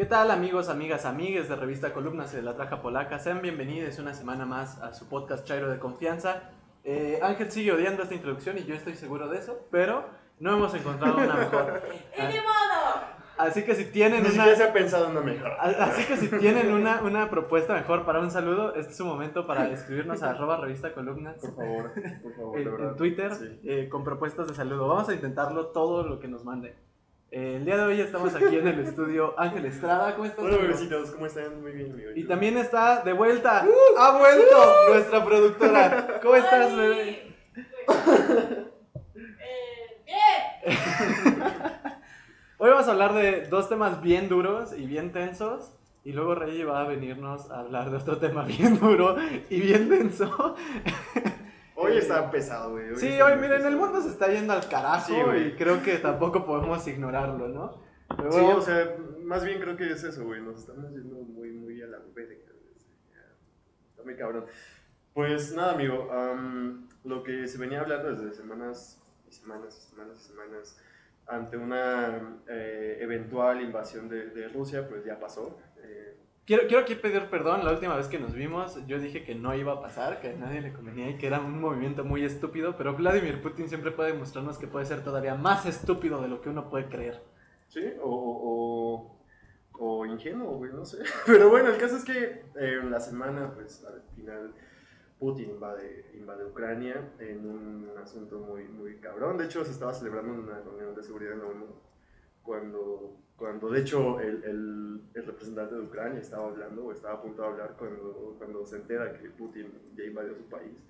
¿Qué tal amigos, amigas, amigues de Revista Columnas y de la Traja Polaca? Sean bienvenidos una semana más a su podcast Chairo de Confianza. Eh, Ángel sigue odiando esta introducción y yo estoy seguro de eso, pero no hemos encontrado una mejor. ¡Y ni modo! Así que si tienen Ni una... se ha pensado en una mejor. Así que si tienen una, una propuesta mejor para un saludo, este es su momento para escribirnos a arroba revista columnas Por favor, por favor, en, en Twitter Sí. eh, con propuestas de saludo. Vamos a intentarlo todo lo que nos mande. Eh, el día de hoy estamos aquí en el estudio Ángel Estrada. ¿Cómo estás? Hola, amigo? bebecitos, ¿cómo están? Muy bien, amigo. Y también está de vuelta, ha vuelto nuestra productora. ¿Cómo estás, ¡Oli! bebé? Eh, bien. Hoy vamos a hablar de dos temas bien duros y bien tensos. Y luego Rey va a venirnos a hablar de otro tema bien duro y bien denso. Hoy está pesado, güey. Sí, hoy miren, el pesado. mundo se está yendo al carajo Sí, y creo que tampoco podemos ignorarlo, ¿no? Pero Sí, o sea, más bien creo que es eso, güey. Nos estamos yendo muy, muy a la verga. Está muy cabrón. Pues nada, amigo. am, lo que se venía hablando desde semanas y semanas y semanas y semanas ante una eh, eventual invasión de, de Rusia, pues ya pasó. Eh, quiero, quiero aquí pedir perdón. La última vez que nos vimos, yo dije que no iba a pasar, que a nadie le convenía y que era un movimiento muy estúpido. Pero Vladimir Putin siempre puede mostrarnos que puede ser todavía más estúpido de lo que uno puede creer. Sí, o, o, o ingenuo, güey, no sé. Pero bueno, el caso es que eh, en la semana, pues al final, Putin invade, invade Ucrania en un asunto muy, muy cabrón. De hecho, se estaba celebrando una reunión de seguridad en la ONU cuando, cuando de hecho, el, el, el representante de Ucrania estaba hablando o estaba a punto de hablar cuando, cuando se entera que Putin ya invadió su país.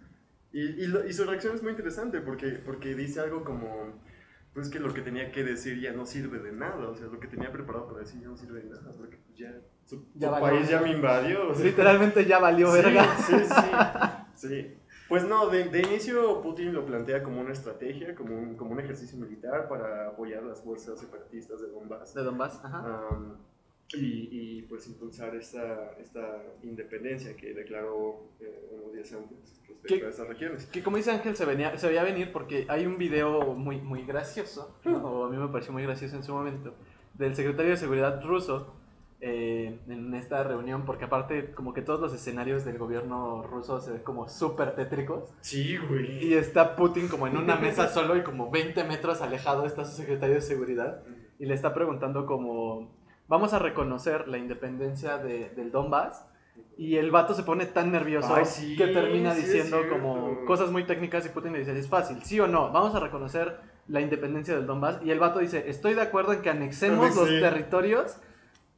Y, y, lo- y su reacción es muy interesante porque, porque dice algo como pues que lo que tenía que decir ya no sirve de nada, o sea, lo que tenía preparado para decir ya no sirve de nada, porque ya su, Ya su país ya me invadió. o sea. Literalmente ya valió Sí, verga. Sí, sí, sí. Pues no, de, de inicio Putin lo plantea como una estrategia, como un, como un ejercicio militar para apoyar las fuerzas separatistas de Donbass. De Donbass, ajá. Y, y, pues impulsar esta, esta independencia que declaró eh, unos días antes respecto a estas regiones. Que como dice Ángel, se, venía, se veía venir porque hay un video muy, muy gracioso, ¿no? Hmm. o a mí me pareció muy gracioso en su momento, del secretario de Seguridad ruso eh, en esta reunión, porque aparte como que todos los escenarios del gobierno ruso se ven como súper tétricos, Sí, güey. y está Putin como en una mesa solo y como 20 metros alejado está su secretario de Seguridad, y le está preguntando como, vamos a reconocer la independencia de- del Donbass, y el vato se pone tan nervioso Ay, sí, que termina sí diciendo como cosas muy técnicas y Putin le dice, es fácil, sí o no, vamos a reconocer la independencia del Donbass. Y el vato dice, estoy de acuerdo en que anexemos los Sí. territorios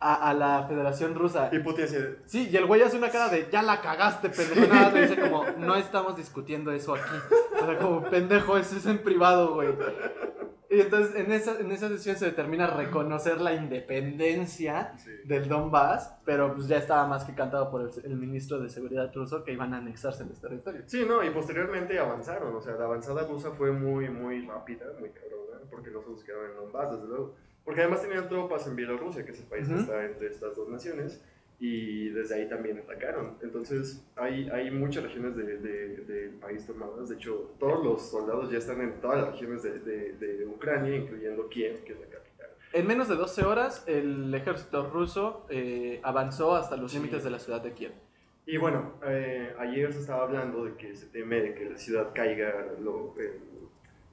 a, a la Federación Rusa. Y Putin dice, Sí, y el güey hace una cara de, ya la cagaste, pendejo. Nada, le dice como, no estamos discutiendo eso aquí. O sea, como, pendejo, eso es en privado, güey. Y entonces en esa, en esa sesión se determina reconocer la independencia sí. del Donbass, pero pues ya estaba más que cantado por el, el ministro de Seguridad ruso que iban a anexarse los territorios. Sí, no, y posteriormente avanzaron, o sea, la avanzada rusa fue muy, muy rápida, muy cabrona, porque los rusos quedaron en Donbass, desde luego. Porque además tenían tropas en Bielorrusia, que es el país que Ujú. está entre estas dos naciones, y desde ahí también atacaron. Entonces, hay, hay muchas regiones del de, del país tomadas, de hecho, todos los soldados ya están en todas las regiones de, de, de Ucrania, incluyendo Kiev, que es la capital. En menos de 12 horas, el ejército ruso eh, avanzó hasta los Sí. límites de la ciudad de Kiev. Y bueno, eh, ayer se estaba hablando de que se teme de que la ciudad caiga lo, eh,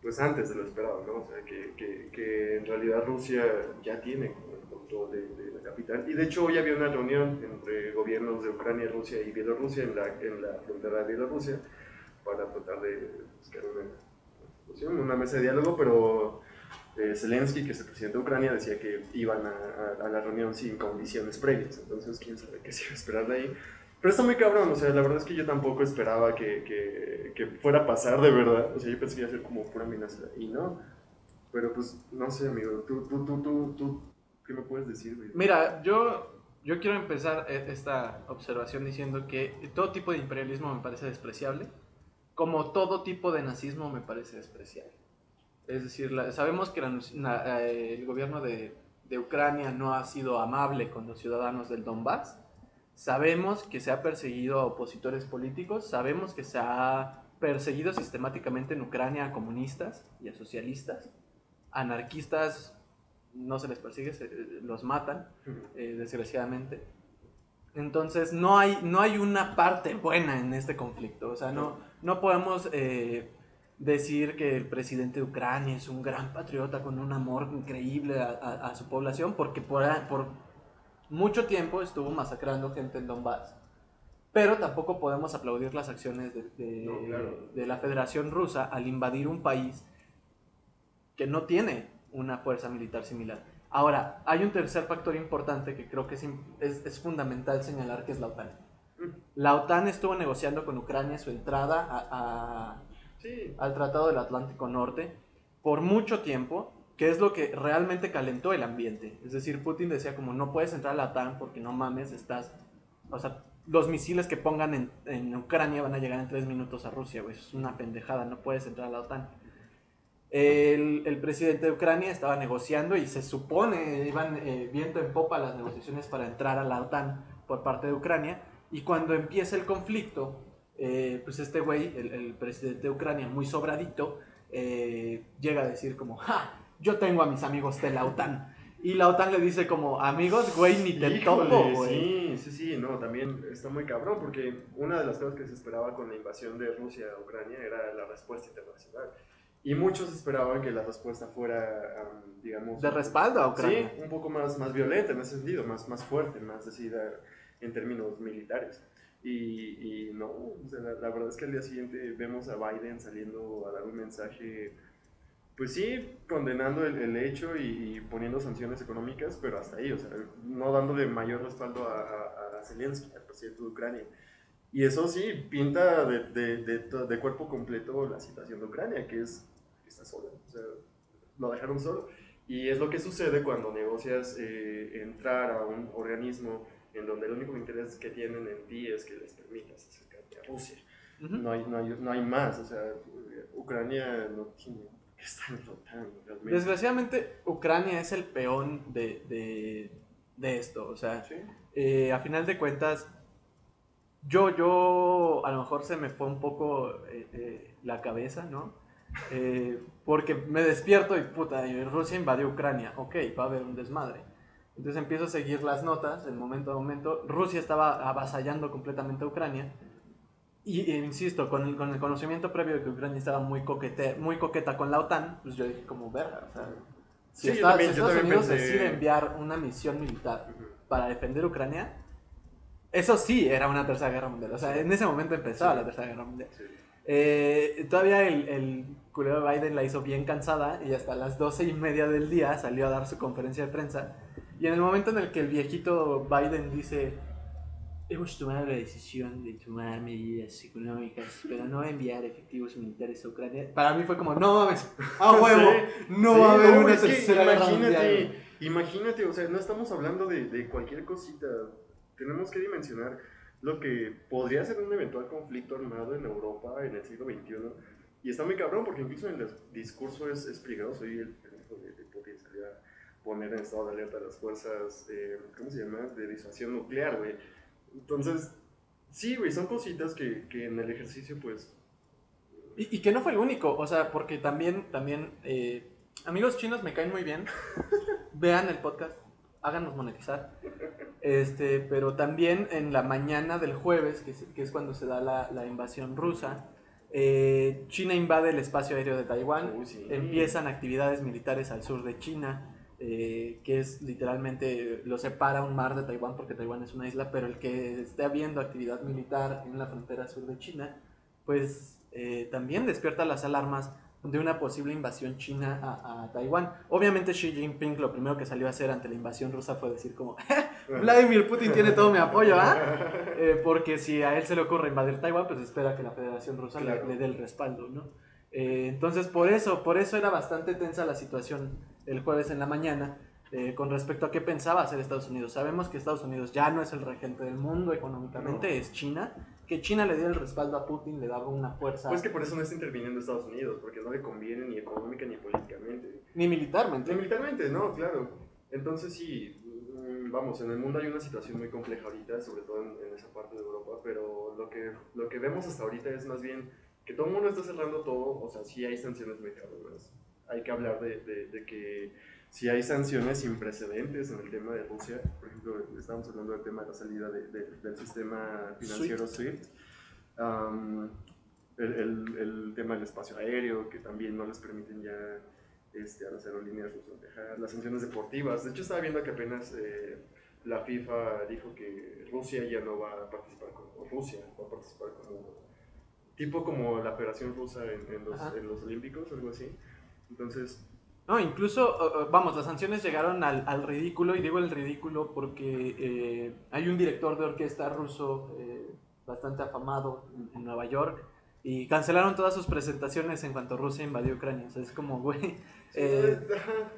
pues antes de lo esperado, ¿no? O sea, que, que, que en realidad Rusia ya tiene el control de, la capital. Y de hecho hoy había una reunión entre gobiernos de Ucrania, Rusia y Bielorrusia en la, en la frontera de Bielorrusia para tratar de buscar una una mesa de diálogo, pero eh, Zelensky, que es el presidente de Ucrania, decía que iban a, a- a la reunión sin condiciones previas. Entonces, quién sabe qué se iba a esperar de ahí. Pero está muy cabrón, o sea, la verdad es que yo tampoco esperaba que, que, que fuera a pasar de verdad. O sea, yo pensé que iba a ser como pura amenaza y no. Pero pues, no sé, amigo, tú, tú, tú, tú, tú ¿qué me puedes decir, güey? Mira, yo, yo quiero empezar e- esta observación diciendo que todo tipo de imperialismo me parece despreciable, como todo tipo de nazismo me parece despreciable. Es decir, la- sabemos que la na- eh, el gobierno de, de Ucrania no ha sido amable con los ciudadanos del Donbass. Sabemos que se ha perseguido a opositores políticos, sabemos que se ha perseguido sistemáticamente en Ucrania a comunistas y a socialistas, anarquistas no se les persigue, se- los matan, eh, desgraciadamente. Entonces no hay, no hay una parte buena en este conflicto. O sea, no, no podemos eh, decir que el presidente de Ucrania es un gran patriota con un amor increíble a, a- a su población, porque por, por mucho tiempo estuvo masacrando gente en Donbass. Pero tampoco podemos aplaudir las acciones de, de- No, claro. de la Federación Rusa al invadir un país que no tiene una fuerza militar similar. Ahora, hay un tercer factor importante que creo que es, es- es fundamental señalar, que es la OTAN. Mm. La OTAN estuvo negociando con Ucrania su entrada a- a, Sí, al Tratado del Atlántico Norte por mucho tiempo, que es lo que realmente calentó el ambiente. Es decir, Putin decía como no puedes entrar a la OTAN porque no mames, estás... O sea, los misiles que pongan en, en Ucrania van a llegar en tres minutos a Rusia, güey. Es una pendejada, no puedes entrar a la OTAN. El, el presidente de Ucrania estaba negociando y se supone iban eh, viento en popa las negociaciones para entrar a la OTAN por parte de Ucrania. Y cuando empieza el conflicto, eh, pues este güey, el, el presidente de Ucrania, muy sobradito, eh, llega a decir como, ¡ja! Yo tengo a mis amigos de la OTAN. Y la OTAN le dice como, amigos, güey, ni te Híjole, topo, güey. sí, sí, sí, no, también está muy cabrón porque una de las cosas que se esperaba con la invasión de Rusia a Ucrania era la respuesta internacional. Y muchos esperaban que la respuesta fuera, am, digamos... De respaldo a Ucrania. Sí, un poco más, más violenta en ese sentido, más, más fuerte, más decidida en términos militares. Y, y no, o sea, la, la verdad es que al día siguiente vemos a Biden saliendo a dar un mensaje, pues sí, condenando el, el hecho y, y poniendo sanciones económicas, pero hasta ahí, o sea, no dándole mayor respaldo a, a, a Zelensky, al presidente de Ucrania. Y eso sí, pinta de, de, de, de cuerpo completo la situación de Ucrania, que es que está sola, o sea, lo dejaron solo. Y es lo que sucede cuando negocias eh, entrar a un organismo en donde el único interés que tienen en ti es que les permitas acercarte a Rusia. Ujú. No hay, no hay, no hay más, o sea, Ucrania no tiene realmente. Desgraciadamente, Ucrania es el peón de, de, de esto. O sea, Sí. eh, a final de cuentas, yo, yo, a lo mejor se me fue un poco eh, eh, la cabeza, ¿no? Porque me despierto y puta, Rusia invadió Ucrania. Ok, va a haber un desmadre. Entonces empiezo a seguir las notas, el momento a momento. Rusia estaba avasallando completamente a Ucrania. Y, insisto, con el, con el conocimiento previo de que Ucrania estaba muy, coquete, muy coqueta con la OTAN, pues yo dije como verga. O sea, si, Sí, está- también- si Estados Unidos pensé- decide enviar una misión militar Ujú. para defender Ucrania, eso sí era una tercera guerra mundial. O sea, en ese momento empezaba Sí. la tercera guerra mundial. Sí. Eh, todavía el, el culero de Biden la hizo bien cansada y hasta las doce y media del día salió a dar su conferencia de prensa. Y en el momento en el que el viejito Biden dice, hemos tomado la decisión de tomar medidas económicas, pero no enviar efectivos militares a Ucrania, para mí fue como, no mames, a huevo, no Sí, va a haber una es que tercera mundial. imagínate, imagínate, o sea, no estamos hablando de, de cualquier cosita. Tenemos que dimensionar lo que podría ser un eventual conflicto armado en Europa en el siglo XXI. Y está muy cabrón porque incluso en el discurso es, es peligroso y el de, de Putin salió a poner en estado de alerta a las fuerzas, eh, ¿cómo se llama?, de disuasión nuclear, güey. Entonces, sí, güey, son cositas que, que en el ejercicio, pues, Y, y que no fue el único, o sea, porque también, también, eh, amigos chinos me caen muy bien. Vean el podcast, háganos monetizar. Este, pero también en la mañana del jueves, que es, que es cuando se da la, la invasión rusa, eh, China invade el espacio aéreo de Taiwán, sí. empiezan actividades militares al sur de China, eh, que es literalmente, lo separa un mar de Taiwán porque Taiwán es una isla, pero el que esté habiendo actividad militar en la frontera sur de China, pues eh, también despierta las alarmas de una posible invasión china a, a Taiwán. Obviamente Xi Jinping lo primero que salió a hacer ante la invasión rusa fue decir como, Vladimir Putin tiene todo mi apoyo, ¿ah? Eh, porque si a él se le ocurre invadir Taiwán, pues espera que la Federación Rusa le- Claro. le, dé el respaldo, ¿no? Eh, entonces, por eso, por eso era bastante tensa la situación el jueves en la mañana eh, con respecto a qué pensaba hacer Estados Unidos. Sabemos que Estados Unidos ya no es el regente del mundo económicamente, No. es China. Que China le dio el respaldo a Putin, le daba una fuerza, Pues que por eso no está interviniendo Estados Unidos, porque no le conviene ni económica ni políticamente. ni militarmente. Ni militarmente, no, claro. Entonces sí, mm, vamos, en el mundo hay una situación muy compleja ahorita, sobre todo en, en esa parte de Europa, pero lo que, lo que vemos hasta ahorita es más bien que todo el mundo está cerrando todo, o sea, sí hay sanciones muy cabronas. Hay que hablar de, de, de que si hay sanciones sin precedentes en el tema de Rusia. Por ejemplo, estábamos hablando del tema de la salida de- de- del sistema financiero SWIFT. Am, el, el- el tema del espacio aéreo, que también no les permiten ya este, a las aerolíneas rusas viajar. Las sanciones deportivas. De hecho, estaba viendo que apenas eh, la FIFA dijo que Rusia ya no va a participar como Rusia, va a participar como tipo como la Federación Rusa en, en los, en los Olímpicos, algo así. Entonces, No, incluso, vamos, las sanciones llegaron al, al ridículo, y digo el ridículo porque eh, hay un director de orquesta ruso eh, bastante afamado en, en Nueva York, y cancelaron todas sus presentaciones en cuanto Rusia invadió Ucrania. O sea, es como, güey, eh,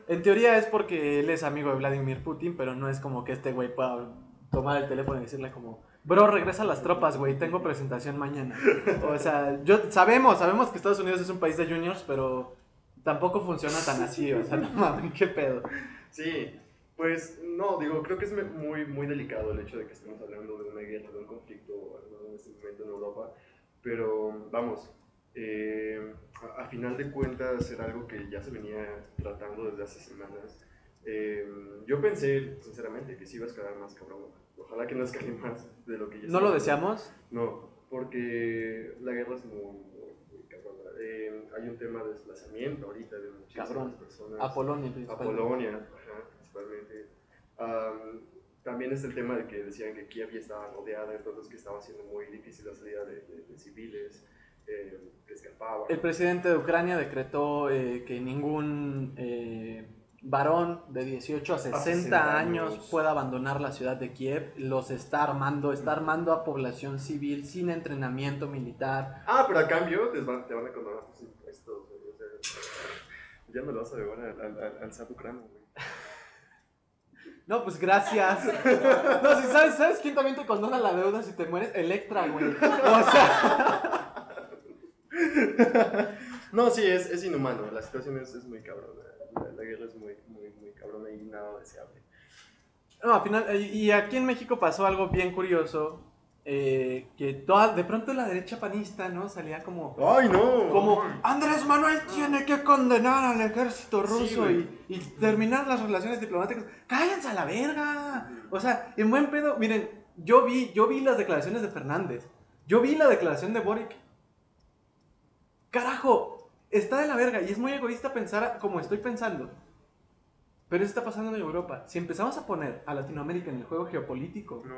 en teoría es porque él es amigo de Vladimir Putin, pero no es como que este güey pueda tomar el teléfono y decirle como, bro, regresa a las tropas, güey, tengo presentación mañana. O sea, yo sabemos, sabemos que Estados Unidos es un país de juniors, pero tampoco funciona tan así, o sea, no mames, qué pedo. Sí, pues no, digo, creo que es muy, muy delicado el hecho de que estemos hablando de una guerra, de un conflicto en este momento en Europa, pero vamos, eh, a, a final de cuentas era algo que ya se venía tratando desde hace semanas. Eh, yo pensé, sinceramente, que sí iba a escalar más cabrón. Ojalá que no escale más de lo que ya ¿No lo deseamos? No, porque la guerra es muy, muy, muy cabrona. Eh, hay un tema de desplazamiento ahorita de muchísimas Cabrón. personas. A Polonia, A principalmente. Polonia, ajá, principalmente. Am, también está el tema de que decían que Kiev ya estaba rodeada, entonces que estaba siendo muy difícil la salida de, de- de civiles, eh, que escapaban. El presidente de Ucrania decretó eh, que ningún eh, varón de 18 a 60, 60 años años. pueda abandonar la ciudad de Kiev. Los está armando, está armando a población civil sin entrenamiento militar. Ah, pero a cambio van- te van a condonar tus impuestos, güey, o sea, ya me lo vas a deber al, al, al, al ucrano, güey. No, pues gracias. No, si sabes, ¿sabes quién también te condona la deuda si te mueres? Electra, güey. O sea, No, sí, es, es inhumano, la situación es, es muy cabrona, la, la guerra es muy, muy, muy cabrona y nada deseable. no, al final, y y aquí en México pasó algo bien curioso. eh, que toda, de pronto la derecha panista, ¿no? Salía como, ¡Ay, no! como Andrés Manuel tiene que condenar al ejército Sí, ruso güey. y, y terminar las relaciones diplomáticas. ¡Cállense a la verga! O sea, en buen pedo, miren, yo vi, yo vi las declaraciones de Fernández. Yo vi la declaración de Boric. Carajo, está de la verga y es muy egoísta pensar como estoy pensando. Pero eso está pasando en Europa. Si empezamos a poner a Latinoamérica en el juego geopolítico, No,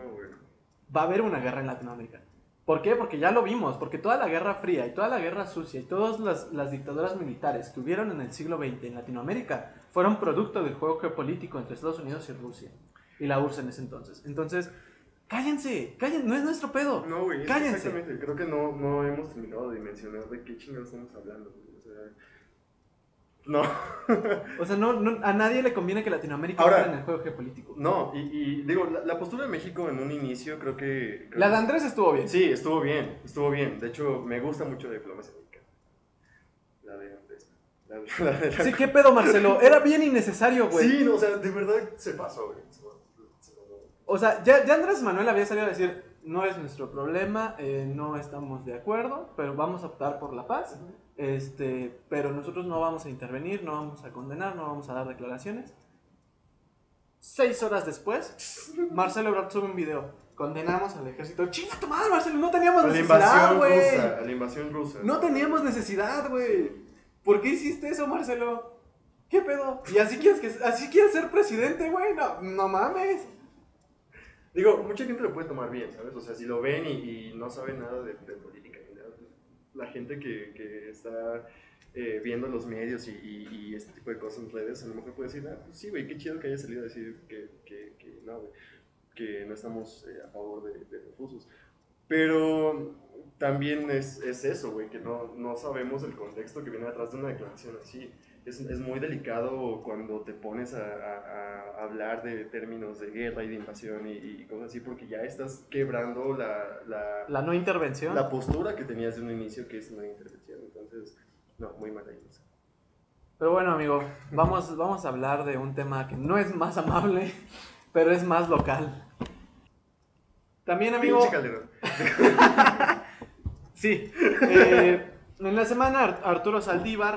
va a haber una guerra en Latinoamérica. ¿Por qué? Porque ya lo vimos, porque toda la guerra fría y toda la guerra sucia y todas las, las dictaduras militares que hubieron en el siglo XX en Latinoamérica fueron producto del juego geopolítico entre Estados Unidos y Rusia. Y la URSS en ese entonces. Entonces, cállense, cállense, no es nuestro pedo. No, güey, Cállense. exactamente. Creo que no, no hemos terminado de dimensionar de qué chingados estamos hablando. güey, no, O sea, no, no- a nadie le conviene que Latinoamérica Ahora- en el juego geopolítico. no, y, y digo, la, la postura de México en un inicio creo que... creo La de Andrés estuvo bien. Sí, estuvo bien, estuvo bien. De hecho, me gusta mucho la diplomacia mexicana. La de Andrés. La, la de la- Sí, qué pedo, Marcelo. Era bien innecesario, güey. Sí, no, o sea, de verdad se pasó, güey. Se pasó, se pasó. O sea, ya, ya Andrés Manuel había salido a decir, no es nuestro problema, eh, no estamos de acuerdo, pero vamos a optar por la paz. Este, pero nosotros no vamos a intervenir, no vamos a condenar, no vamos a dar declaraciones. Seis horas después, Marcelo Ebrard sube un video. Condenamos al ejército. ¡Chinga tu madre, Marcelo! No teníamos A la necesidad, güey. la invasión rusa. No teníamos necesidad, güey. ¿Por qué hiciste eso, Marcelo? ¿Qué pedo? ¿Y así quieres, que, así quieres ser presidente, güey? No, no mames. Digo, mucha gente lo puede tomar bien, ¿sabes? O sea, si lo ven y, no saben nada de, política nada, pues, la gente que, que está eh, viendo los medios y, este tipo de cosas en redes, a lo mejor puede decir, ah, pues sí, güey, qué chido que haya salido a decir que, que, no, güey, que no estamos eh, a favor de, de. Pero también es, es eso, güey, que no, no sabemos el contexto que viene atrás de una declaración así. Es, es muy delicado cuando te pones a, a- a hablar de términos de guerra y de invasión y, y cosas así, porque ya estás quebrando la, la, La no intervención. la postura que tenías de un inicio, que es una intervención. Entonces, no, muy mala idea. Pero bueno, amigo, vamos, vamos a hablar de un tema que no es más amable, pero es más local. También, amigo, sí. eh, en la semana Ar- Arturo Saldívar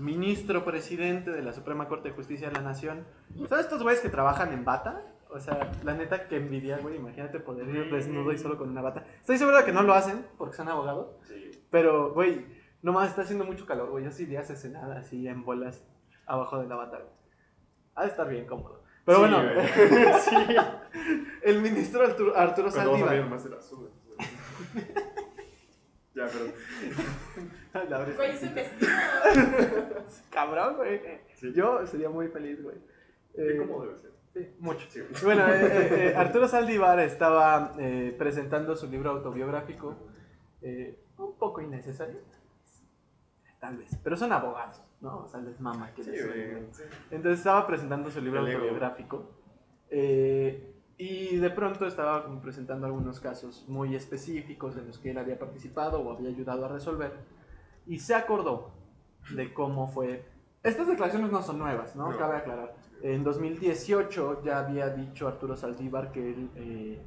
ministro presidente de la Suprema Corte de Justicia de la Nación. ¿Sabes estos güeyes que trabajan en bata? O sea, la neta que envidia, güey. Imagínate poder ir desnudo y solo con una bata. Estoy seguro de que no lo hacen porque son abogados. Sí. Pero, güey, nomás está haciendo mucho calor, güey. Yo sí iría a cenar así en bolas abajo de la bata, güey. Ha de estar bien cómodo. Pero Sí, bueno, sí. el ministro Arturo, Arturo Saldívar. más. Ya, pero. La verdad es vestido. Cabrón, güey. Sí. Yo sería muy feliz, güey. Qué Eh, cómodo debe ser. sí, mucho. Sí. Bueno, eh, eh, eh, Arturo Saldívar estaba eh, presentando su libro autobiográfico, eh, un poco innecesario, tal vez, pero son abogados, ¿no? O sea, les mama que Sí, les. Entonces estaba presentando su libro autobiográfico eh, y de pronto estaba como presentando algunos casos muy específicos en los que él había participado o había ayudado a resolver y se acordó de cómo fue... Estas declaraciones no son nuevas, ¿no? No. Cabe aclarar. En 2018 ya había dicho Arturo Saldívar que él eh,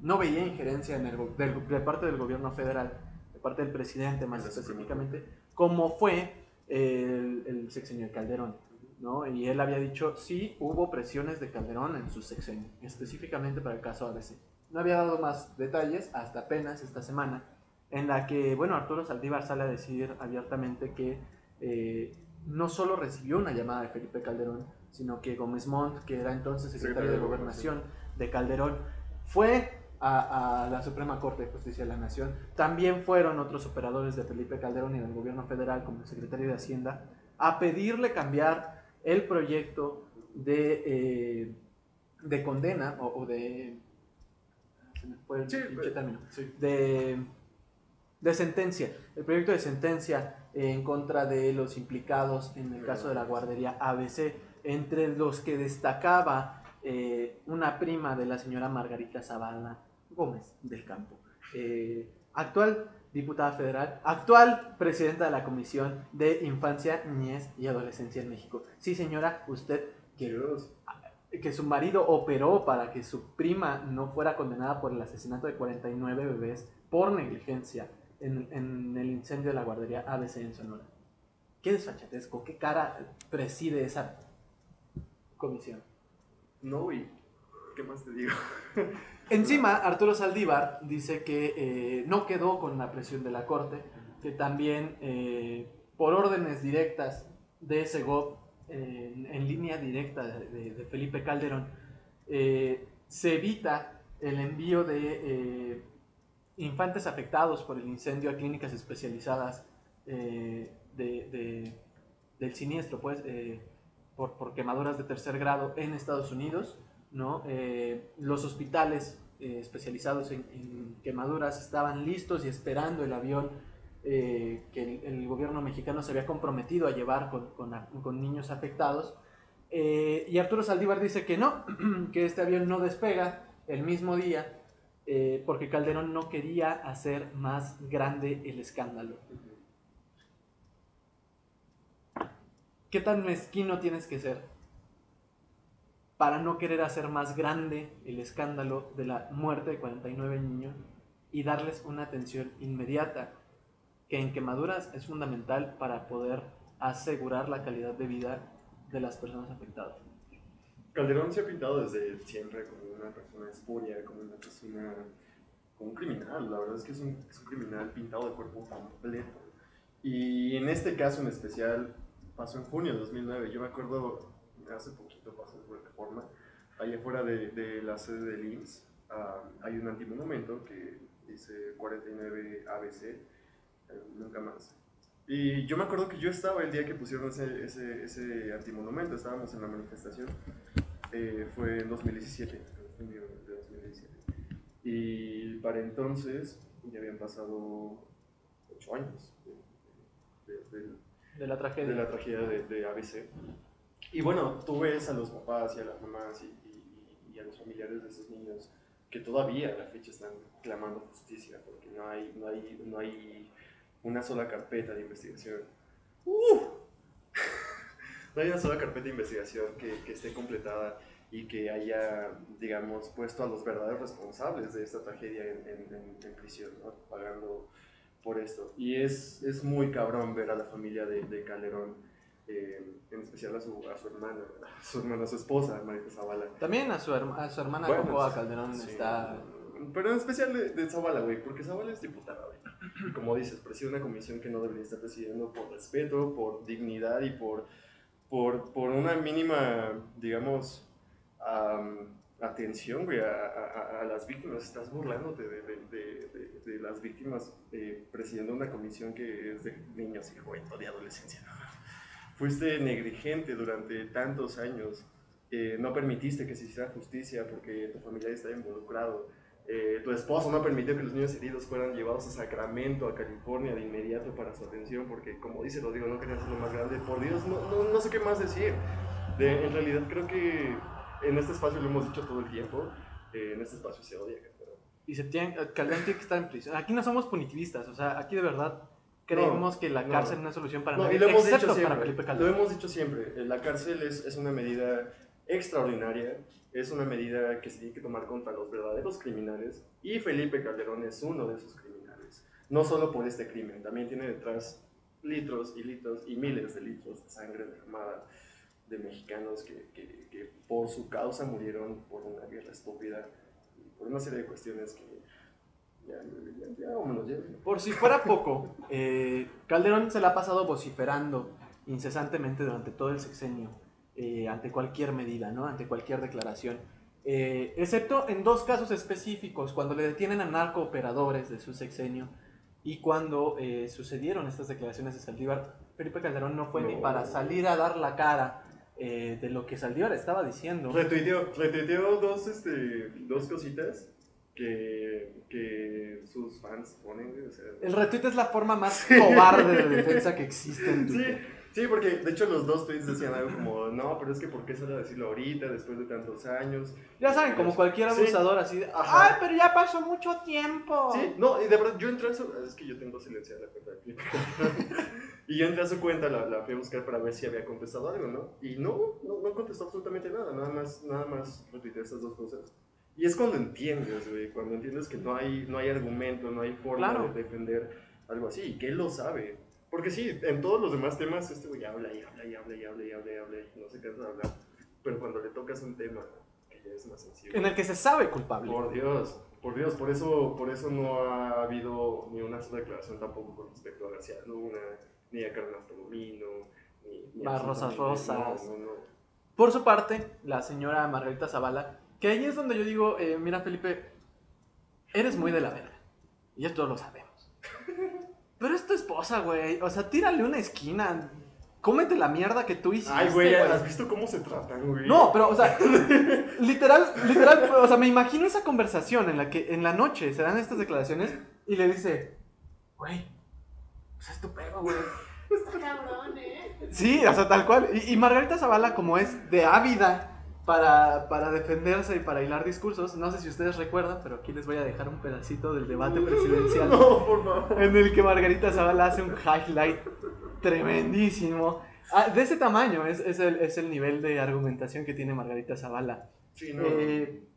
no veía injerencia en el de parte del gobierno federal, de parte del presidente más específicamente, como fue el, el sexenio de Calderón. ¿no? Y él había dicho, sí, hubo presiones de Calderón en su sexenio, específicamente para el caso ABC. No había dado más detalles hasta apenas esta semana, en la que, bueno, Arturo Saldívar sale a decir abiertamente que eh, no solo recibió una llamada de Felipe Calderón, sino que Gómez Montt, que era entonces secretario de Gobernación de Calderón, fue a, a la Suprema Corte de Justicia de la Nación. También fueron otros operadores de Felipe Calderón y del gobierno federal, como el secretario de Hacienda, a pedirle cambiar el proyecto de, eh, de condena o, o de... se me fue el Sí, pinche pues, término Sí. de, de sentencia, el proyecto de sentencia en contra de los implicados en el caso de la guardería ABC, entre los que destacaba eh, una prima de la señora Margarita Zavala Gómez del Campo, eh, actual diputada federal, actual presidenta de la Comisión de Infancia, Niñez y Adolescencia en México. Sí, señora, usted que su marido operó para que su prima no fuera condenada por el asesinato de 49 bebés por negligencia en, en el incendio de la guardería ABC en Sonora. Qué desfachatesco, qué cara preside esa comisión. No, güey. ¿Qué más te digo? Encima, Arturo Saldívar dice que eh, no quedó con la presión de la Corte, que también eh, por órdenes directas de ese GOP, eh, en, en línea directa de, Felipe Calderón, eh, se evita el envío de infantes afectados por el incendio a clínicas especializadas eh, de- de- del siniestro, pues, eh, por, quemaduras de tercer grado en Estados Unidos. ¿no? Eh, los hospitales especializados en, quemaduras estaban listos y esperando el avión que el, gobierno mexicano se había comprometido a llevar con, con con niños afectados. Y Arturo Saldívar dice que no, que este avión no despega el mismo día eh, porque Calderón no quería hacer más grande el escándalo. ¿Qué tan mezquino tienes que ser para no querer hacer más grande el escándalo de la muerte de 49 niños y darles una atención inmediata, que en quemaduras es fundamental para poder asegurar la calidad de vida de las personas afectadas? Calderón se ha pintado desde siempre como una persona espuria, como una persona, como un criminal. La verdad es que es un, criminal pintado de cuerpo completo. Y en este caso en especial pasó en junio de 2009. Yo me acuerdo, hace poquito pasó por reforma, ahí afuera de, la sede del IMSS ah, hay un antimonumento que dice 49 ABC, eh, nunca más. Y yo me acuerdo que yo estaba el día que pusieron ese, ese, ese antimonumento, estábamos en la manifestación. Eh, fue en 2017, en junio de 2017. Y para entonces ya habían pasado ocho años de- de- el- De la tragedia. de la tragedia de, de ABC. Y bueno, tú ves a los papás y a las mamás y, y- y a los familiares de esos niños que todavía a la fecha están clamando justicia porque no hay, no hay, no hay una sola carpeta de investigación. ¡Uf! no hay una sola carpeta de investigación que, que esté completada y que haya, digamos, puesto a los verdaderos responsables de esta tragedia en, en- en- en prisión, ¿no? pagando por esto. Y es, es muy cabrón ver a la familia de, de Calderón eh, en especial a su, a su hermana, a su hermana, a su esposa, Marita Zavala. También a su, herma- a su hermana Bueno, Cocoa Calderón sí. está... Pero en especial de, de Zavala, güey, porque Zavala es diputada, güey. Como dices, preside una comisión que no debería estar presidiendo por respeto, por dignidad y por, por, por una mínima, digamos, am, atención, güey, a, a- a- las víctimas. Estás burlándote de, de- de- de- las víctimas eh, presidiendo una comisión que es de niños y juventud y adolescencia. Fuiste negligente durante tantos años. eh, no permitiste que se hiciera justicia porque tu familia estaba involucrado. Eh, tu esposo no permitió que los niños heridos fueran llevados a Sacramento, a California, de inmediato para su atención, porque como dice Rodrigo, no querían ser lo más grande. Por Dios, no, no, no sé qué más decir. De- en realidad creo que en este espacio lo hemos dicho todo el tiempo, eh, en este espacio se odia. Y se tiene, Calderón tiene que estar en prisión. Aquí no somos punitivistas, o sea, aquí de verdad creemos que la no. cárcel no es una solución para No, nadie, y lo hemos excepto dicho para siempre. Felipe Lo Calderón. hemos dicho siempre. eh, La cárcel es, es una medida extraordinaria. Es una medida que se tiene que tomar contra los verdaderos criminales. Y Felipe Calderón es uno de esos criminales. No solo por este crimen, también tiene detrás litros y litros y miles de litros de sangre derramada de mexicanos que, que- por su causa murieron por una guerra estúpida y por una serie de cuestiones que ya, ya, ya, vámonos. Por si fuera poco, eh, Calderón se la ha pasado vociferando incesantemente durante todo el sexenio eh, ante cualquier medida, ¿no? ante cualquier declaración. Eh, excepto en dos casos específicos, cuando le detienen a narcooperadores de su sexenio y cuando eh, sucedieron estas declaraciones de Saldívar, Felipe Calderón no fue ni No. para salir a dar la cara eh, de lo que Saldívar estaba diciendo. Retuiteó, retuiteó dos, este, dos cositas que, que sus fans ponen. o sea, El retweet es la forma más cobarde de defensa que existe en Twitter. sí, porque de hecho los dos tweets decían algo como, no, pero es que ¿por qué solo decirlo ahorita, después de tantos años? Ya saben, como cualquier Sí. abusador así de. ¡ay, pero ya pasó mucho tiempo! Sí, no, y de verdad, yo entré a su... Es que yo tengo silenciada la cuenta de Felipe. y yo entré a su cuenta, la, la fui a buscar para ver si había contestado algo, ¿no? Y no, no, no contestó absolutamente nada, nada más, nada más retuiteó estas dos cosas. Y es cuando entiendes, güey, cuando entiendes que no hay, no hay argumento, no hay forma Claro. de defender algo así, y que él lo sabe. Porque sí, en todos los demás temas este güey habla y habla y habla y habla y habla y habla y no se cansa de hablar. Pero cuando le tocas un tema que ya es más sensible... En el que se sabe culpable. Por Dios, por Dios, por eso, por eso no ha habido ni una sola declaración tampoco con respecto a García Luna, ni a Carmen Palomino, ni, ni A Rosas Rosas. No, no, no. Por su parte, la señora Margarita Zavala, que ahí es donde yo digo, eh, mira Felipe, eres muy de la verga. Y esto lo sabemos. Pero es tu esposa, güey. O sea, tírale una esquina. Cómete la mierda que tú hiciste. Ay, güey, ¿has visto cómo se tratan, güey? No, pero, o sea, literal, literal, o sea, me imagino esa conversación en la que en la noche se dan estas declaraciones y le dice, güey, pues es tu pedo, güey. Está cabrón, ¿eh? Sí, o sea, tal cual. Y, y Margarita Zavala, como es de ávida para, para defenderse y para hilar discursos, no sé si ustedes recuerdan, pero aquí les voy a dejar un pedacito del debate presidencial No, por favor. en el que Margarita Zavala hace un highlight tremendísimo. Ah, de ese tamaño es, es, el, es el nivel de argumentación que tiene Margarita Zavala. Sí, no. Eh,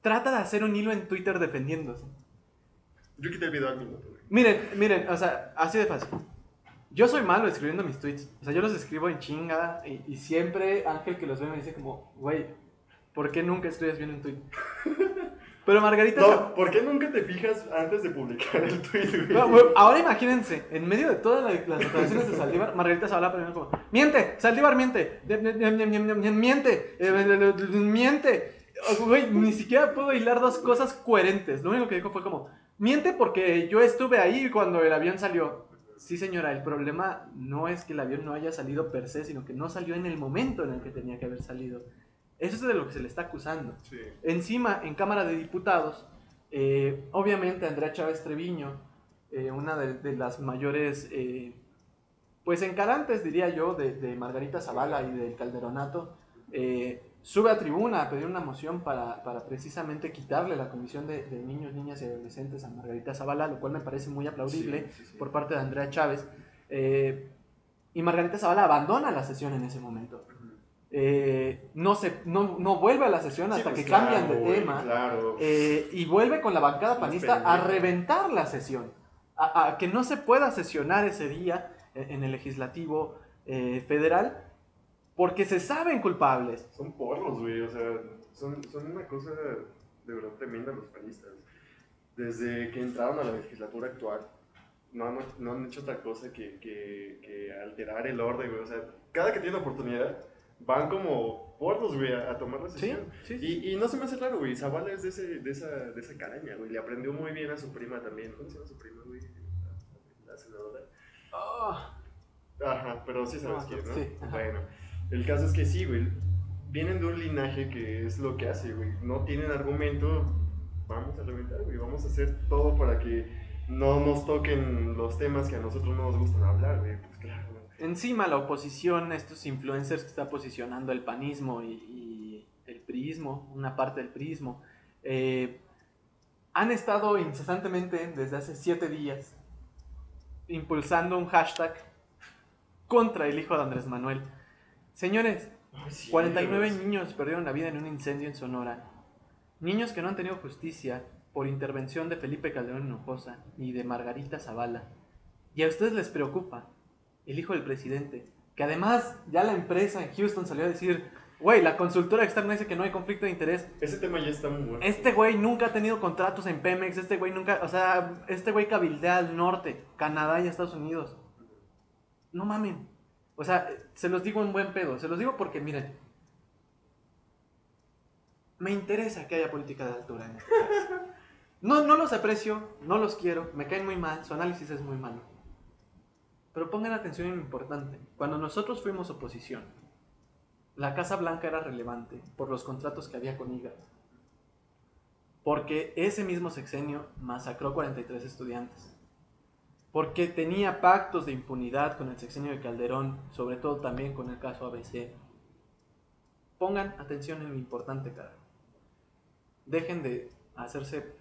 trata de hacer un hilo en Twitter defendiéndose. Yo quité el video al minuto. Miren, miren, o sea, así de fácil. Yo soy malo escribiendo mis tweets. O sea, yo los escribo en chinga y, y siempre Ángel que los ve me dice como, güey, ¿por qué nunca escribes bien un tweet? Pero Margarita... No, ¿por qué nunca te fijas antes de publicar el tweet, güey? No, ahora imagínense, en medio de todas la- las declaraciones de Saldívar, Margarita se habla primero como, miente, Saldívar miente, miente, miente. Güey, ni siquiera puedo hilar dos cosas coherentes. Lo único que dijo fue como, miente porque yo estuve ahí cuando el avión salió. Sí, señora, el problema no es que el avión no haya salido per se, sino que no salió en el momento en el que tenía que haber salido. Eso es de lo que se le está acusando. Sí. Encima, en Cámara de Diputados, eh, obviamente Andrea Chávez Treviño, eh, una de, de las mayores, eh, pues encarantes, diría yo, de, de Margarita Zavala y del Calderonato, eh, sube a tribuna a pedir una moción para, para precisamente quitarle la comisión de, de niños, niñas y adolescentes a Margarita Zavala, lo cual me parece muy aplaudible Sí, sí, sí. por parte de Andrea Chávez. eh, y Margarita Zavala abandona la sesión en ese momento. Eh, no, se, no, no vuelve a la sesión hasta pues que cambian de tema. Claro. Eh, y vuelve con la bancada panista a reventar la sesión. A, a que no se pueda sesionar ese día en, el legislativo federal porque se saben culpables. Son porros, güey, o sea, son, son una cosa de verdad tremenda los panistas. Desde que entraron a la legislatura actual, no han, no han hecho otra cosa que, que, que alterar el orden, güey. O sea, cada que tienen oportunidad, van como porros, güey, a, a tomar la Sí, sesión. sí. sí. Y, y no se me hace raro, güey. Zavala es de, ese, de, esa, de esa caraña, güey. Le aprendió muy bien a su prima también. ¿Cómo se llama su prima, güey? La, senadora. Ah, Ajá, pero sí sabes Ah, quién, ¿no? sí. Bueno, el caso es que sí, güey. Vienen de un linaje que es lo que hace, güey. No tienen argumento. Vamos a reventar, güey. Vamos a hacer todo para que no nos toquen los temas que a nosotros no nos gustan hablar, güey. Pues claro, güey. Encima la oposición, estos influencers que está posicionando el panismo y, el priismo, una parte del priismo, eh, han estado incesantemente desde hace siete días impulsando un hashtag contra el hijo de Andrés Manuel. Señores, Ay, sí, 49 güey. niños perdieron la vida en un incendio en Sonora. Niños que no han tenido justicia por intervención de Felipe Calderón Hinojosa y de Margarita Zavala. Y a ustedes les preocupa el hijo del presidente, que además ya la empresa en Houston salió a decir, güey, la consultora externa dice que no hay conflicto de interés. Ese tema ya está muy muerto. Este güey nunca ha tenido contratos en Pemex, este güey nunca, o sea, este güey cabildea al norte, Canadá y Estados Unidos. No mamen. O sea, se los digo en buen pedo, se los digo porque miren, me interesa que haya política de altura en este país. No, no los aprecio, no los quiero, me caen muy mal, su análisis es muy malo. Pero pongan atención en lo importante. Cuando nosotros fuimos oposición, la Casa Blanca era relevante por los contratos que había con IGAT. Porque ese mismo sexenio masacró 43 estudiantes. Porque tenía pactos de impunidad con el sexenio de Calderón, sobre todo también con el caso ABC. Pongan atención en lo importante, cara. Dejen de hacerse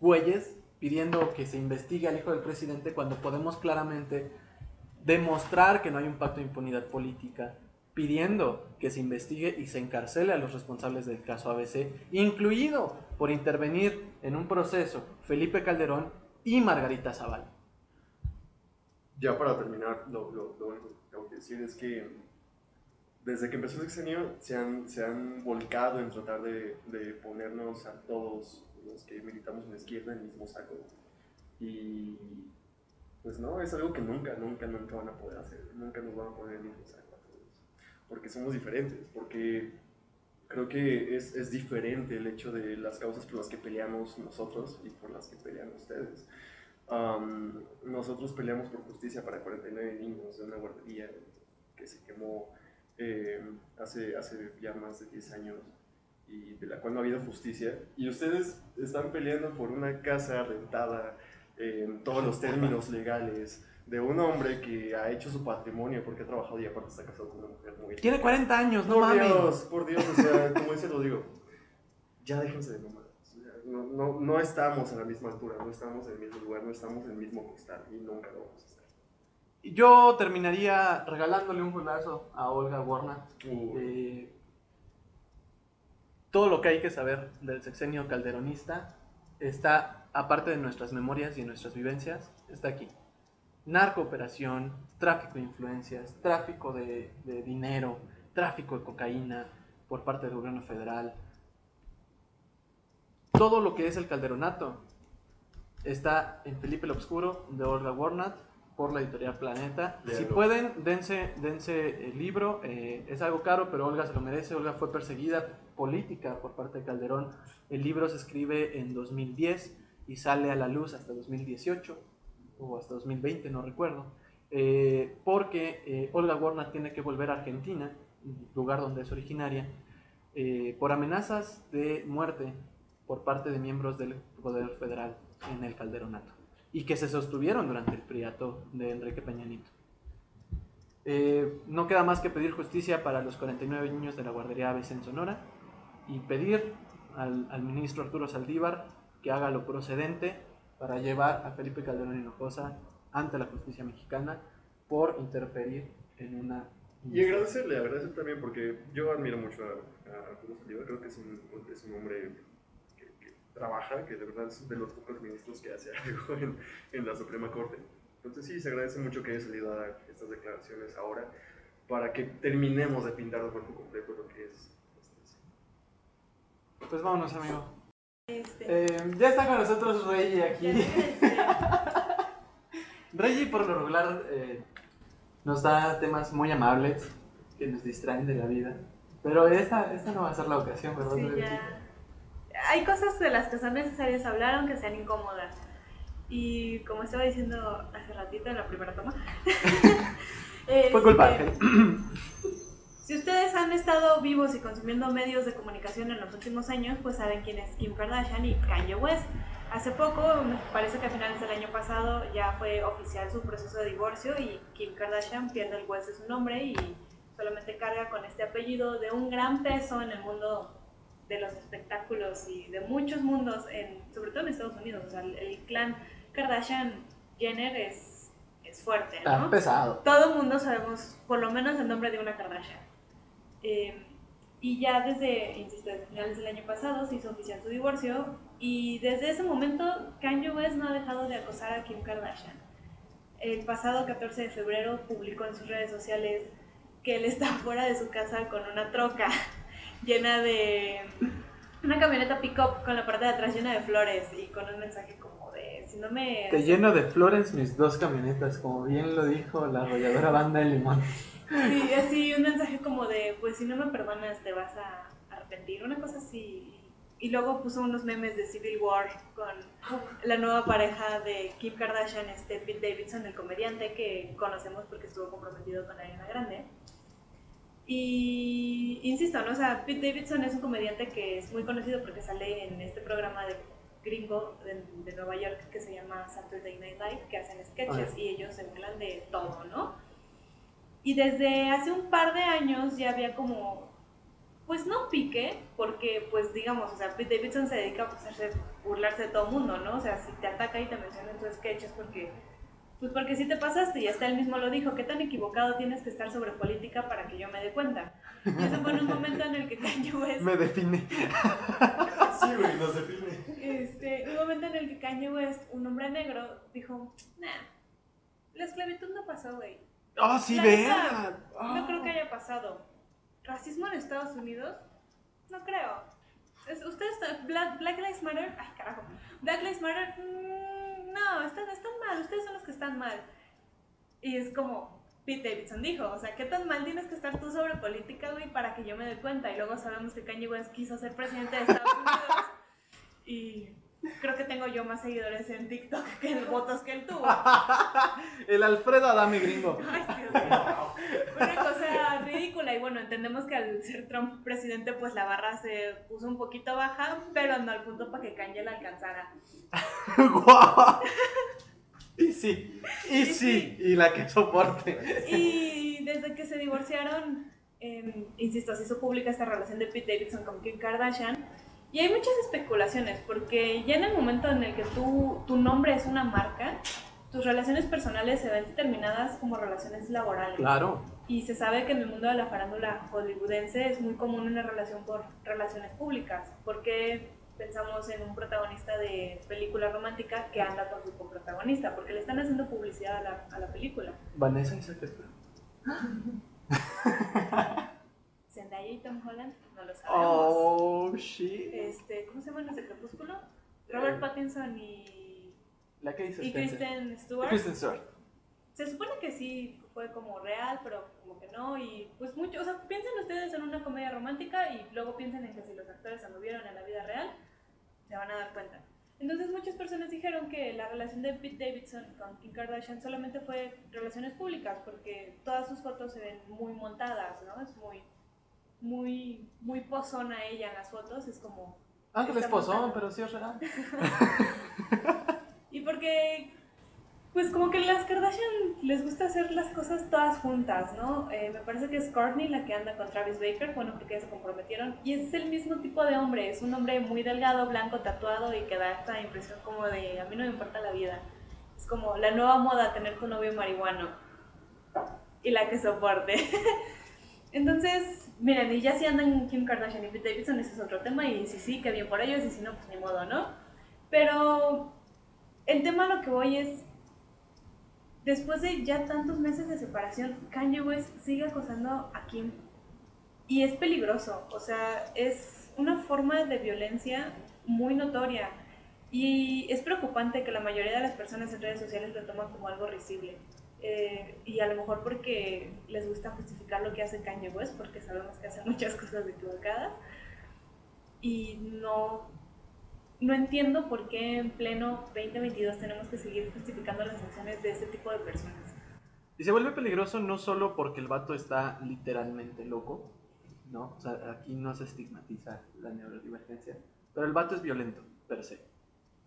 güeyes pidiendo que se investigue al hijo del presidente cuando podemos claramente demostrar que no hay un pacto de impunidad política, pidiendo que se investigue y se encarcele a los responsables del caso ABC, incluido por intervenir en un proceso Felipe Calderón y Margarita Zavala. Ya para terminar, lo, lo, lo único que tengo que decir es que desde que empezó el sexenio se han, se han volcado en tratar de, de ponernos a todos los que militamos en la izquierda en el mismo saco. Y pues no, es algo que nunca, nunca, nunca van a poder hacer. Nunca nos van a poner en el mismo saco a todos. Porque somos diferentes, porque creo que es, es diferente el hecho de las causas por las que peleamos nosotros y por las que pelean ustedes. Am, nosotros peleamos por justicia para 49 niños de una guardería que se quemó eh, hace, hace ya más de 10 años y de la cual no ha habido justicia. Y ustedes están peleando por una casa rentada en todos los términos legales de un hombre que ha hecho su patrimonio porque ha trabajado y aparte está casado con una mujer muy... Tiene 40 años, no por mames. Dios, por Dios, o sea, como dice Rodrigo, ya déjense de mamadas. No, no, no estamos a la misma altura, no estamos en el mismo lugar, no estamos en el mismo costal y nunca lo vamos a estar. Yo terminaría regalándole un golazo a Olga Warnat. Uy, Eh, todo lo que hay que saber del sexenio calderonista está, aparte de nuestras memorias y nuestras vivencias, está aquí. Narcooperación, tráfico de influencias, tráfico de, de dinero, tráfico de cocaína por parte del gobierno federal. Todo lo que es el calderonato está en Felipe el Obscuro de Olga Warnat por la editorial Planeta. Si pueden, dense, dense el libro. eh, es algo caro, pero Olga se lo merece. Olga fue perseguida política por parte de Calderón. El libro se escribe en 2010 y sale a la luz hasta 2018 o hasta 2020, no recuerdo. eh, porque eh, Olga Warnat tiene que volver a Argentina, lugar donde es originaria, eh, por amenazas de muerte por parte de miembros del Poder Federal en el Calderonato y que se sostuvieron durante el priato de Enrique Peña Nieto. Eh, no queda más que pedir justicia para los 49 niños de la guardería ABC en Sonora y pedir al, al ministro Arturo Saldívar que haga lo procedente para llevar a Felipe Calderón Hinojosa ante la justicia mexicana por interferir en una... Y agradecerle, agradecer también porque yo admiro mucho a, Arturo Saldívar, creo que es un, es un hombre que, que trabaja, que de verdad es de los pocos ministros que hace algo en, en la Suprema Corte. Entonces sí, se agradece mucho que haya salido a dar estas declaraciones ahora para que terminemos de pintar de cuerpo completo lo que es. Pues vámonos, amigo. Este, Eh, ya está con nosotros Reggie aquí. Reggie, por lo regular, eh, nos da temas muy amables que nos distraen de la vida. Pero esta, esta no va a ser la ocasión, ¿verdad? Sí, ya. Hay cosas de las que son necesarias hablar aunque sean incómodas. Y como estaba diciendo hace ratito en la primera toma, Fue culpa él. Si ustedes han estado vivos y consumiendo medios de comunicación en los últimos años, pues saben quién es Kim Kardashian y Kanye West. Hace poco, parece que a finales del año pasado, ya fue oficial su proceso de divorcio y Kim Kardashian pierde el West de su nombre y solamente carga con este apellido de un gran peso en el mundo de los espectáculos y de muchos mundos, en, sobre todo en Estados Unidos. O sea, el, el clan Kardashian Jenner es, es fuerte, Está ¿no? pesado. todo el mundo sabemos por lo menos el nombre de una Kardashian. Eh, y ya desde, insisto, finales del año pasado se hizo oficial su divorcio y desde ese momento Kanye West no ha dejado de acosar a Kim Kardashian. El pasado 14 de febrero publicó en sus redes sociales que él está fuera de su casa con una troca llena de... una camioneta pick-up con la parte de atrás llena de flores y con un mensaje como de, si no me... Te lleno de flores mis dos camionetas, como bien lo dijo la arrolladora banda de limón. Sí, así un mensaje como de, pues si no me perdonas te vas a arrepentir, una cosa así. Y luego puso unos memes de Civil War con la nueva pareja de Kim Kardashian, este Pete Davidson, el comediante que conocemos porque estuvo comprometido con Ariana Grande. Y insisto, ¿no? O sea, Pete Davidson es un comediante que es muy conocido porque sale en este programa de gringo de, de Nueva York que se llama Saturday Night Live, que hacen sketches Ah. y ellos se burlan de todo, ¿no? Y desde hace un par de años ya había como, pues no pique, porque pues digamos, o sea, Pete Davidson se dedica pues, a hacer- burlarse de todo el mundo, ¿no? O sea, si te ataca y te menciona en tus sketches porque, pues porque si te pasaste y hasta él mismo lo dijo, qué tan equivocado tienes que estar sobre política para que yo me dé cuenta. Y eso fue en un momento en el que Kanye West, Me define. Sí, güey, nos define. este, un momento en el que Kanye West, un hombre negro, dijo, nah, la esclavitud no pasó, güey. ¡Oh, sí, vea! No creo que haya pasado. ¿Racismo en Estados Unidos? No creo. Es- ¿Ustedes, Black, Black Lives Matter? Ay, carajo. Black Lives Matter? Mm, no, están, están mal. Ustedes son los que están mal. Y es como Pete Davidson dijo, o sea, ¿qué tan mal tienes que estar tú sobre política, güey, para que yo me dé cuenta? Y luego sabemos que Kanye West quiso ser presidente de Estados Unidos. Y creo que tengo yo más seguidores en TikTok que en votos que él tuvo. El Alfredo Adame gringo. Ay, Dios mío. Una cosa ridícula. Y bueno, entendemos que al ser Trump presidente, pues la barra se puso un poquito baja, pero no al punto para que Kanye la alcanzara. ¡Guau! Y sí, y Y sí, sí. y la que soporte. Y desde que se divorciaron, eh, insisto, se hizo pública esta relación de Pete Davidson con Kim Kardashian. Y hay muchas especulaciones, porque ya en el momento en el que tú, tu nombre es una marca, tus relaciones personales se ven determinadas como relaciones laborales. Claro. Y se sabe que en el mundo de la farándula hollywoodense es muy común una relación por relaciones públicas, porque pensamos en un protagonista de película romántica que anda con su coprotagonista, porque le están haciendo publicidad a la, a la película. Vanessa y Zendaya y Tom Holland, no lo sabemos. Oh, shit. Este, ¿Cómo se llaman los de Crepúsculo? Robert Pattinson y, La que hizo y Spencer. Kristen Stewart. Kristen Stewart. Se supone que sí fue como real, pero como que no. Y pues mucho, o sea, piensen ustedes en una comedia romántica y luego piensen en que si los actores anduvieron en la vida real, se van a dar cuenta. Entonces muchas personas dijeron que la relación de Pete Davidson con Kim Kardashian solamente fue relaciones públicas, porque todas sus fotos se ven muy montadas, ¿no? Es muy, muy, muy pozona ella en las fotos, es como... Ángeles Está Pozón, pero sí es real. Y porque, pues como que las Kardashian les gusta hacer las cosas todas juntas, ¿no? Eh, me parece que es Courtney la que anda con Travis Baker, bueno, porque ya se comprometieron. Y es el mismo tipo de hombre, es un hombre muy delgado, blanco, tatuado y que da esta impresión como de, a mí no me importa la vida. Es como la nueva moda tener tu novio marihuano y la que soporte. Entonces, miren, y ya si andan Kim Kardashian y Pete Davidson, ese es otro tema, y si sí, que bien por ellos, y si no, pues ni modo, ¿no? Pero el tema a lo que voy es, después de ya tantos meses de separación, Kanye West sigue acosando a Kim. Y es peligroso, o sea, es una forma de violencia muy notoria. Y es preocupante que la mayoría de las personas en redes sociales lo toman como algo risible. Eh, y a lo mejor porque les gusta justificar lo que hace Kanye West, porque sabemos que hace muchas cosas equivocadas. Y no, no entiendo por qué en pleno 2022 tenemos que seguir justificando las acciones de este tipo de personas. Y se vuelve peligroso no solo porque el vato está literalmente loco, ¿no? O sea, aquí no se estigmatiza la neurodivergencia, pero el vato es violento, per se.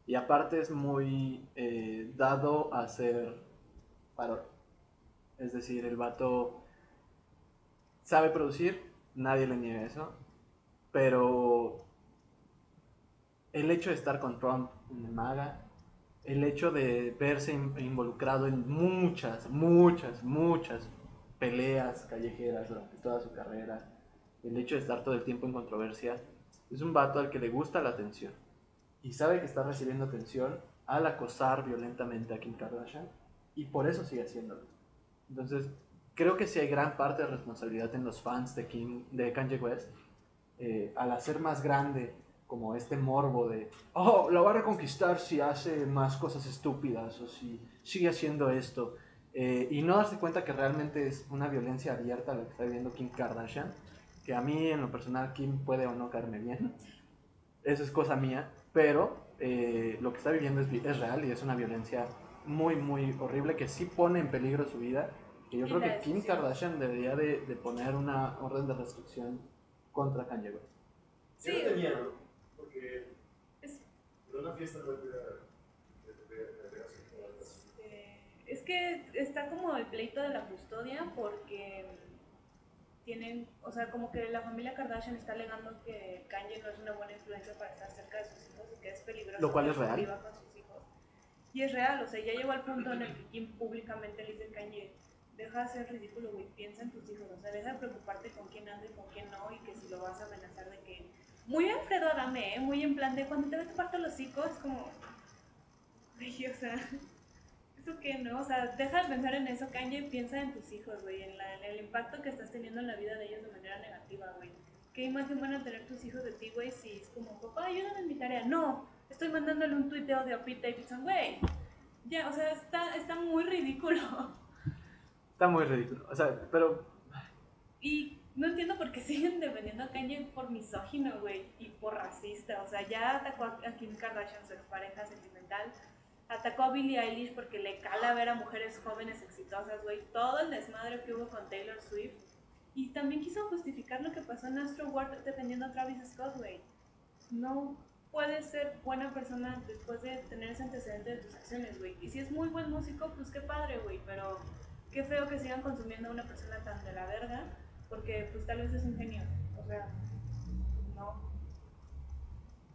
Y aparte es muy eh, dado a ser Es decir, el vato sabe producir, nadie le niega eso, pero el hecho de estar con Trump en el MAGA, el hecho de verse in- involucrado en muchas, muchas, muchas peleas callejeras durante toda su carrera, el hecho de estar todo el tiempo en controversia, es un vato al que le gusta la atención y sabe que está recibiendo atención al acosar violentamente a Kim Kardashian y por eso sigue haciéndolo. Entonces, creo que sí hay gran parte de responsabilidad en los fans de, Kim, de Kanye West eh, al hacer más grande como este morbo de, oh, la va a reconquistar si hace más cosas estúpidas o si sigue haciendo esto. eh, y no darse cuenta que realmente es una violencia abierta la que está viviendo Kim Kardashian, que a mí en lo personal Kim puede o no caerme bien, eso es cosa mía, pero eh, lo que está viviendo es, es real y es una violencia muy, muy horrible que sí pone en peligro su vida. Que yo creo que Kim. Kardashian debería de, de poner una orden de restricción contra Kanye West. Sí. Yo no tenía, ¿no? Porque Es- en una fiesta de, de, de, de, de, Eh, es que está como el pleito de la custodia porque tienen, o sea, como que la familia Kardashian está alegando que Kanye no es una buena influencia para estar cerca de sus hijos y que es peligroso. Lo cual es real. con sus. Y es real, o sea, ya llegó al punto en el que Kim públicamente le dice Kanye, deja de ser ridículo, güey, piensa en tus hijos, o sea, deja de preocuparte con quién anda y con quién no, y que si lo vas a amenazar de que... Muy Alfredo Adame, ¿eh? Muy en plan de cuando te ve toparte los hijos, es como... Güey, o sea... ¿Eso qué, no? O sea, deja de pensar en eso, Kanye, piensa en tus hijos, güey, en, en el impacto que estás teniendo en la vida de ellos de manera negativa, güey. ¿Qué imagen van a tener tus hijos de ti, güey, si es como, papá, ayúdame en mi tarea? No, estoy mandándole un tuit de a Pete Davidson, güey. Ya, o sea, está, está muy ridículo. Está muy ridículo. O sea, pero Y no entiendo por qué siguen defendiendo a Kanye por misógino, güey, y por racista. O sea, ya atacó a a Kim Kardashian, su expareja sentimental. Atacó a Billie Eilish porque le cala ver a mujeres jóvenes exitosas, güey. Todo el desmadre que hubo con Taylor Swift. Y también quiso justificar lo que pasó en Astro World defendiendo a Travis Scott, güey. No puedes ser buena persona después de tener ese antecedente de tus acciones, güey. Y si es muy buen músico, pues qué padre, güey. Pero qué feo que sigan consumiendo a una persona tan de la verga porque pues tal vez es un genio. O sea, no.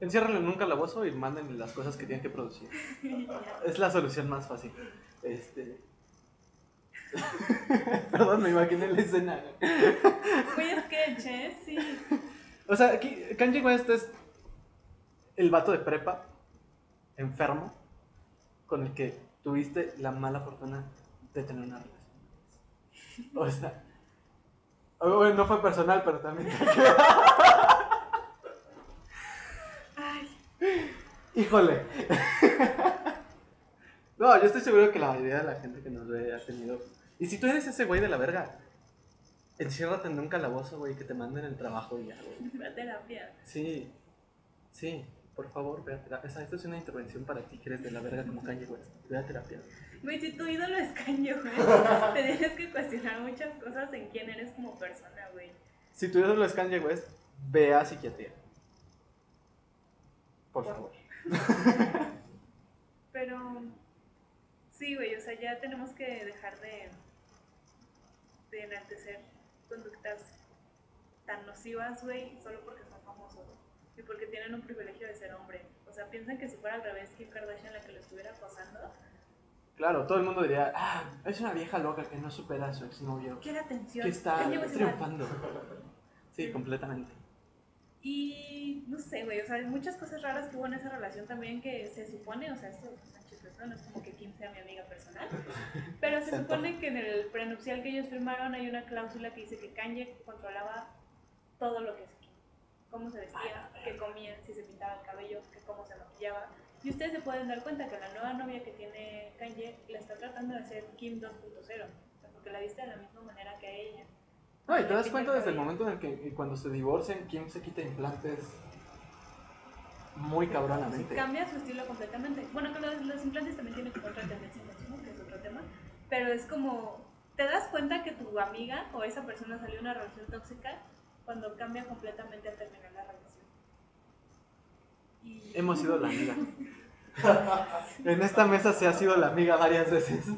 enciérrenlo en un calabozo y mándenle las cosas que tienen que producir. Es la solución más fácil. Este. Perdón, me imaginé la escena. Güey, sketch, ¿eh? Sí. O sea, aquí Kanye West es el vato de prepa, enfermo, con el que tuviste la mala fortuna de tener una relación. O sea, bueno, no fue personal, pero también. Ay, Híjole. No, yo estoy seguro que la mayoría de la gente que nos ve ha tenido. Y si tú eres ese güey de la verga, enciérrate en un calabozo, güey, que te manden el trabajo y ya, güey. la terapia. Sí, sí, por favor, ve a terapia. O sea, esto es una intervención para ti que eres de la verga como Kanye West. Ve a terapia. Güey, si tu ídolo es Kanye, güey, te tienes que cuestionar muchas cosas en quién eres como persona, güey. Si tú eres los Kanye West, ve a psiquiatría. Por favor. Pero sí, güey, o sea, ya tenemos que dejar de, de enaltecer conductas tan nocivas, güey, solo porque son famosos y porque tienen un privilegio de ser hombre. O sea, piensan que si fuera al revés, Kim Kardashian la que lo estuviera acosando, Claro, todo el mundo diría, ah, es una vieja loca que no supera a su exnovio. quiere atención. Que está triunfando. Sí, completamente. Y no sé, güey, o sea, hay muchas cosas raras que hubo en esa relación también que se supone, o sea, esto ¿no? No es como que Kim sea mi amiga personal. Pero se supone que en el prenupcial que ellos firmaron hay una cláusula que dice que Kanye controlaba todo lo que. Cómo se vestía, qué comía, si se pintaba el cabello, que cómo se maquillaba. Y ustedes se pueden dar cuenta que la nueva novia que tiene Kanye la está tratando de hacer Kim 2.0. O sea, porque la viste de la misma manera que a ella. No, y te das cuenta desde el momento en el que cuando se divorcian, Kim se quita implantes muy cabronamente. Cambia su estilo completamente. Bueno, que los, los implantes también tienen como otra tendencia consumo, que es otro tema. Pero es como, te das cuenta que tu amiga o esa persona salió de una relación tóxica cuando cambia completamente al terminar la relación. Y Hemos sido la amiga. en esta mesa se ha sido la amiga varias veces.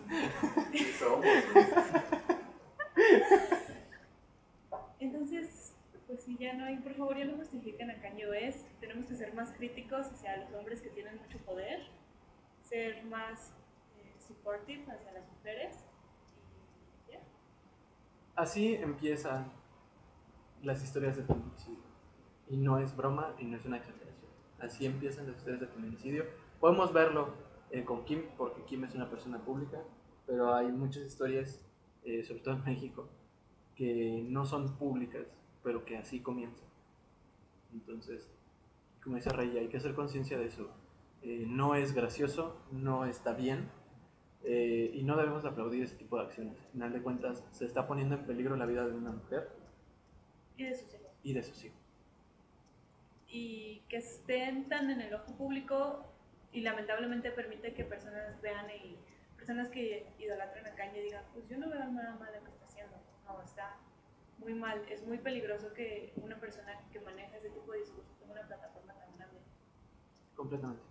Entonces, pues si ya no hay, por favor, ya no justifiquen a Kanye West. Tenemos que ser más críticos hacia los hombres que tienen mucho poder, ser más eh, supportive hacia las mujeres. Y ya. Así empiezan las historias de feminicidio. Y no es broma y no es una exageración. Así empiezan las historias de feminicidio. Podemos verlo eh, con Kim, porque Kim es una persona pública, pero hay muchas historias, eh, sobre todo en México, que no son públicas, pero que así comienzan. Entonces, como dice Rey, hay que hacer conciencia de eso. Eh, no es gracioso, no está bien, eh, y no debemos aplaudir ese tipo de acciones. Al final de cuentas, se está poniendo en peligro la vida de una mujer Y de sus hijos. y de sus hijos. y que estén tan en el ojo público y lamentablemente permite que personas vean y personas que idolatran a Kanye digan, pues yo no veo nada mal lo que está haciendo. No, está muy mal. Es muy peligroso que una persona que maneja ese tipo de discurso tenga una plataforma tan grande. Completamente.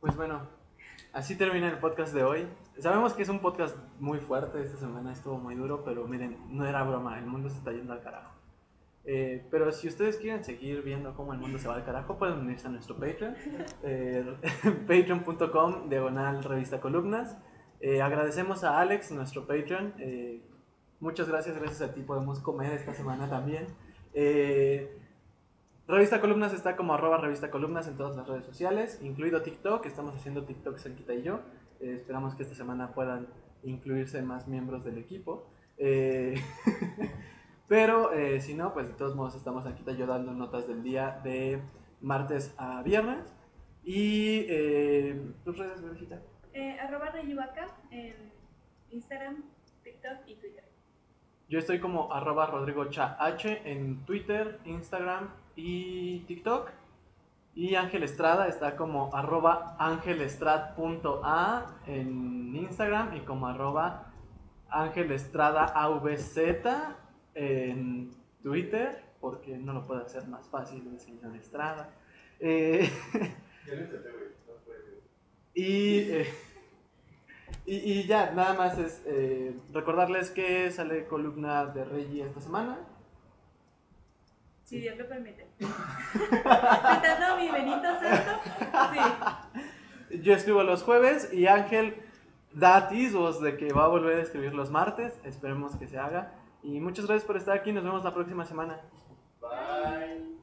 Pues bueno, así termina el podcast de hoy. Sabemos que es un podcast muy fuerte, esta semana estuvo muy duro, pero miren, no era broma, el mundo se está yendo al carajo. Eh, pero si ustedes quieren seguir viendo cómo el mundo se va al carajo, pueden unirse a nuestro Patreon, eh, patreon.com, diagonal revista columnas. Eh, agradecemos a Alex, nuestro Patreon. eh, muchas gracias, gracias a ti podemos comer esta semana también. Revista Columnas está como arroba revista columnas en todas las redes sociales, incluido TikTok. Estamos haciendo TikTok Sanquita y yo. Eh, esperamos que esta semana puedan incluirse más miembros del equipo. Eh, pero eh, si no, pues de todos modos estamos aquí yo dando notas del día de martes a viernes. Y tus redes. Eh, arroba Reyubaca en Instagram, TikTok y Twitter. Yo estoy como arroba Rodrigo Cha H en Twitter, Instagram y TikTok. Y Ángel Estrada está como arroba angelestrad.a en Instagram y como arroba angelestradaavz en Twitter, porque no lo puede hacer más fácil el señor Estrada. Eh, eh, y ya, nada más es eh, recordarles que sale columna de Reggie esta semana. Si Dios lo permite. Citando mi Benito Santo. Sí. Yo escribo los jueves y Ángel da atisbos de que va a volver a escribir los martes. Esperemos que se haga. Y muchas gracias por estar aquí. Nos vemos la próxima semana. Bye.